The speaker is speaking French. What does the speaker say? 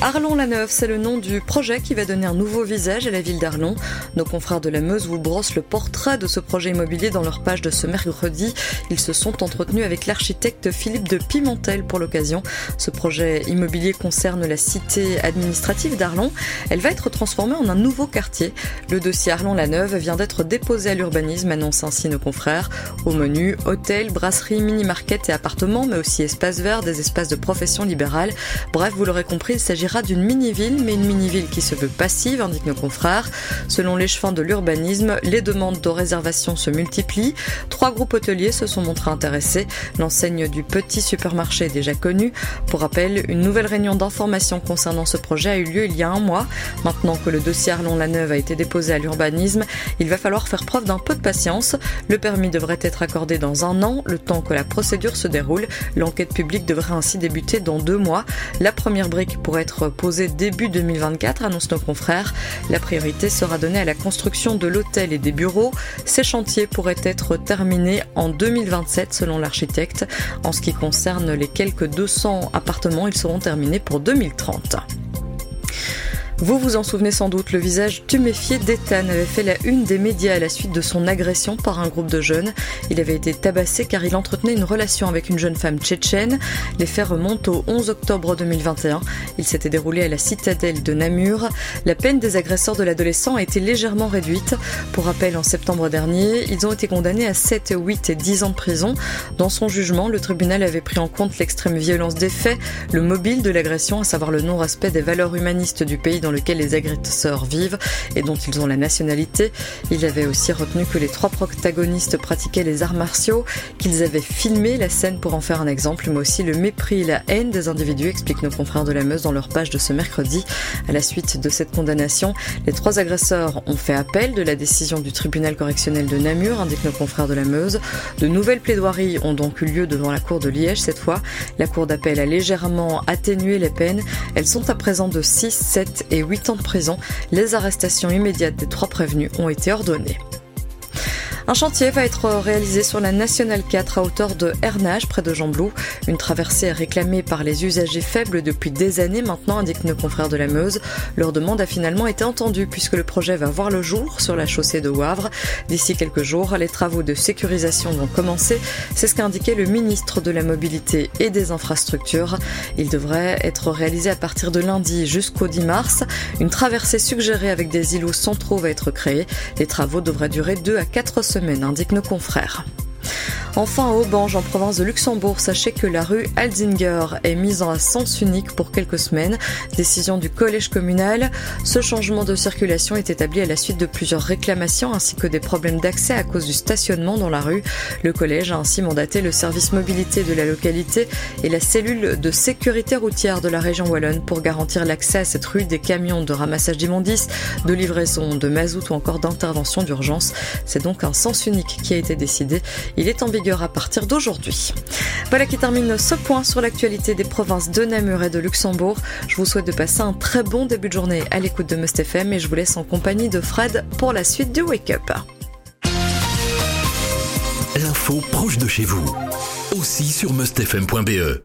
Arlon-la-Neuve, c'est le nom du projet qui va donner un nouveau visage à la ville d'Arlon. Nos confrères de la Meuse vous brossent le portrait de ce projet immobilier dans leur page de ce mercredi. Ils se sont entretenus avec l'architecte Philippe de Pimentel pour l'occasion. Ce projet immobilier concerne la cité administrative d'Arlon. Elle va être transformée en un nouveau quartier. Le dossier Arlon-la-Neuve vient d'être déposé à l'urbanisme, annonce ainsi nos confrères. Au menu, hôtel, brasserie, mini-market et appartements, mais aussi espaces verts, des espaces de profession libérale. Bref, vous l'aurez compris, il s'agit d'une mini-ville, mais une mini-ville qui se veut passive, indiquent nos confrères. Selon les l'échevin de l'urbanisme, les demandes de réservation se multiplient. Trois groupes hôteliers se sont montrés intéressés. L'enseigne du petit supermarché est déjà connue. Pour rappel, une nouvelle réunion d'information concernant ce projet a eu lieu il y a un mois. Maintenant que le dossier Arlon-la-Neuve a été déposé à l'urbanisme, il va falloir faire preuve d'un peu de patience. Le permis devrait être accordé dans un an, le temps que la procédure se déroule. L'enquête publique devrait ainsi débuter dans deux mois. La première brique pourrait être posé début 2024, annonce nos confrères. La priorité sera donnée à la construction de l'hôtel et des bureaux. Ces chantiers pourraient être terminés en 2027 selon l'architecte. En ce qui concerne les quelques 200 appartements, ils seront terminés pour 2030. Vous vous en souvenez sans doute, le visage tuméfié d'Ethan avait fait la une des médias à la suite de son agression par un groupe de jeunes. Il avait été tabassé car il entretenait une relation avec une jeune femme tchétchène. Les faits remontent au 11 octobre 2021. Il s'était déroulé à la citadelle de Namur. La peine des agresseurs de l'adolescent a été légèrement réduite. Pour rappel, en septembre dernier, ils ont été condamnés à 7, 8 et 10 ans de prison. Dans son jugement, le tribunal avait pris en compte l'extrême violence des faits, le mobile de l'agression, à savoir le non-respect des valeurs humanistes du pays lequel les agresseurs vivent et dont ils ont la nationalité. Il avait aussi retenu que les trois protagonistes pratiquaient les arts martiaux, qu'ils avaient filmé la scène pour en faire un exemple, mais aussi le mépris et la haine des individus, expliquent nos confrères de la Meuse dans leur page de ce mercredi. À la suite de cette condamnation, les trois agresseurs ont fait appel de la décision du tribunal correctionnel de Namur, indiquent nos confrères de la Meuse. De nouvelles plaidoiries ont donc eu lieu devant la cour de Liège cette fois. La cour d'appel a légèrement atténué les peines. Elles sont à présent de 6, 7 et 8 ans de prison. Les arrestations immédiates des trois prévenus ont été ordonnées. Un chantier va être réalisé sur la Nationale 4 à hauteur de Hernage, près de Jamblou. Une traversée réclamée par les usagers faibles depuis des années maintenant, indiquent nos confrères de la Meuse. Leur demande a finalement été entendue puisque le projet va voir le jour sur la chaussée de Wavre. D'ici quelques jours, les travaux de sécurisation vont commencer. C'est ce qu'a indiqué le ministre de la Mobilité et des Infrastructures. Il devrait être réalisé à partir de lundi jusqu'au 10 mars. Une traversée suggérée avec des îlots centraux va être créée. Les travaux devraient durer deux à quatre semaines semaine, indiquent nos confrères. Enfin, à Aubange, en province de Luxembourg, sachez que la rue Alzinger est mise en sens unique pour quelques semaines. Décision du collège communal. Ce changement de circulation est établi à la suite de plusieurs réclamations ainsi que des problèmes d'accès à cause du stationnement dans la rue. Le collège a ainsi mandaté le service mobilité de la localité et la cellule de sécurité routière de la région wallonne pour garantir l'accès à cette rue des camions de ramassage d'immondices, de livraison de mazout ou encore d'intervention d'urgence. C'est donc un sens unique qui a été décidé. Il est en à partir d'aujourd'hui. Voilà qui termine ce point sur l'actualité des provinces de Namur et de Luxembourg. Je vous souhaite de passer un très bon début de journée à l'écoute de Must FM et je vous laisse en compagnie de Fred pour la suite du Wake Up. L'info proche de chez vous, aussi sur mustfm.be.